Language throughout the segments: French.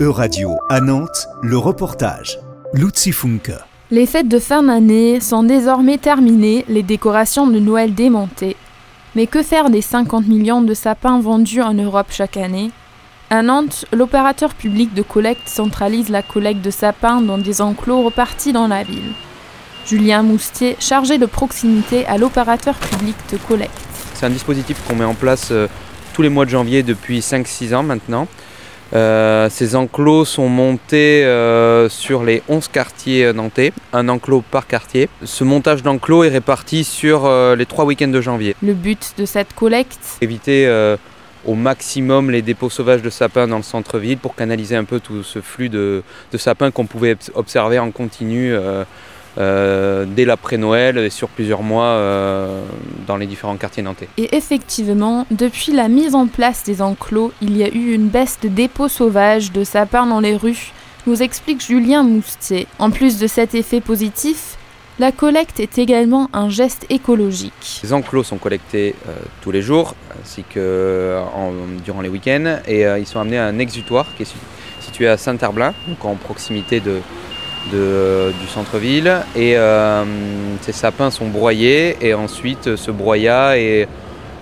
E-Radio à Nantes, le reportage. Luzi Funke. Les fêtes de fin d'année sont désormais terminées, les décorations de Noël démontées. Mais que faire des 50 millions de sapins vendus en Europe chaque année? À Nantes, l'opérateur public de collecte centralise la collecte de sapins dans des enclos repartis dans la ville. Julien Moustier, chargé de proximité à l'opérateur public de collecte. C'est un dispositif qu'on met en place euh, tous les mois de janvier depuis 5-6 ans maintenant. Euh, ces enclos sont montés euh, sur les 11 quartiers nantais, un enclos par quartier. Ce montage d'enclos est réparti sur euh, les 3 week-ends de janvier. Le but de cette collecte? Éviter euh, au maximum les dépôts sauvages de sapins dans le centre-ville pour canaliser un peu tout ce flux de, de sapins qu'on pouvait obs- observer en continu euh, euh, dès l'après-Noël et sur plusieurs mois euh, dans les différents quartiers nantais. Et effectivement, depuis la mise en place des enclos, il y a eu une baisse de dépôts sauvages de sapins dans les rues, nous explique Julien Moustier. En plus de cet effet positif, la collecte est également un geste écologique. Les enclos sont collectés euh, tous les jours, ainsi que en- durant les week-ends, et euh, ils sont amenés à un exutoire qui est situé à Saint-Herblain, donc en proximité de, de- du centre-ville. Et euh, ces sapins sont broyés, et ensuite ce broyat est,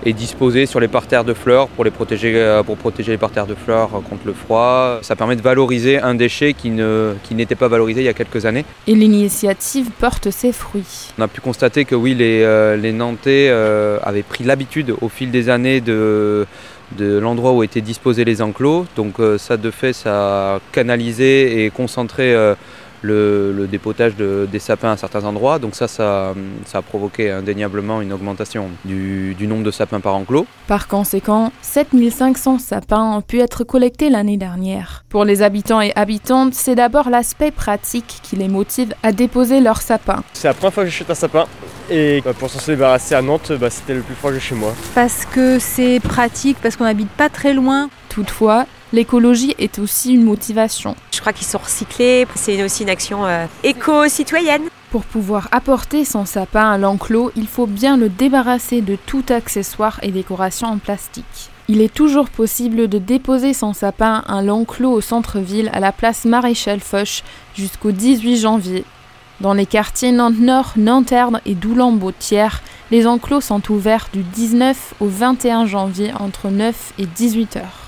est disposé sur les parterres de fleurs pour, les protéger, euh, pour protéger les parterres de fleurs contre le froid. Ça permet de valoriser un déchet qui ne- qui n'était pas valorisé il y a quelques années. Et l'initiative porte ses fruits. On a pu constater que oui, les, euh, les Nantais euh, avaient pris l'habitude au fil des années de, de l'endroit où étaient disposés les enclos. Donc euh, ça, de fait, ça a canalisé et concentré euh, le, le dépotage de- des sapins à certains endroits. Donc ça, ça, ça a provoqué indéniablement une augmentation du, du nombre de sapins par enclos. Par conséquent, 7500 sapins ont pu être collectés l'année dernière. Pour les habitants et habitantes, c'est d'abord l'aspect pratique qui les motive à déposer leurs sapins. C'est la première fois que j'achète un sapin et bah, pour s'en se débarrasser à Nantes, bah, c'était le plus proche de chez moi. parce que c'est pratique, parce qu'on habite pas très loin. Toutefois, l'écologie est aussi une motivation. Je crois qu'ils sont recyclés. C'est aussi une action euh, éco-citoyenne. Pour pouvoir apporter son sapin à l'enclos, il faut bien le débarrasser de tout accessoire et décoration en plastique. Il est toujours possible de déposer son sapin à l'enclos au centre-ville à la place Maréchal Foch jusqu'au 18 janvier. Dans les quartiers Nantes-Nord, Nanterre et Doulan-Bautière, les enclos sont ouverts du 19 au 21 janvier entre 9 et 18 heures.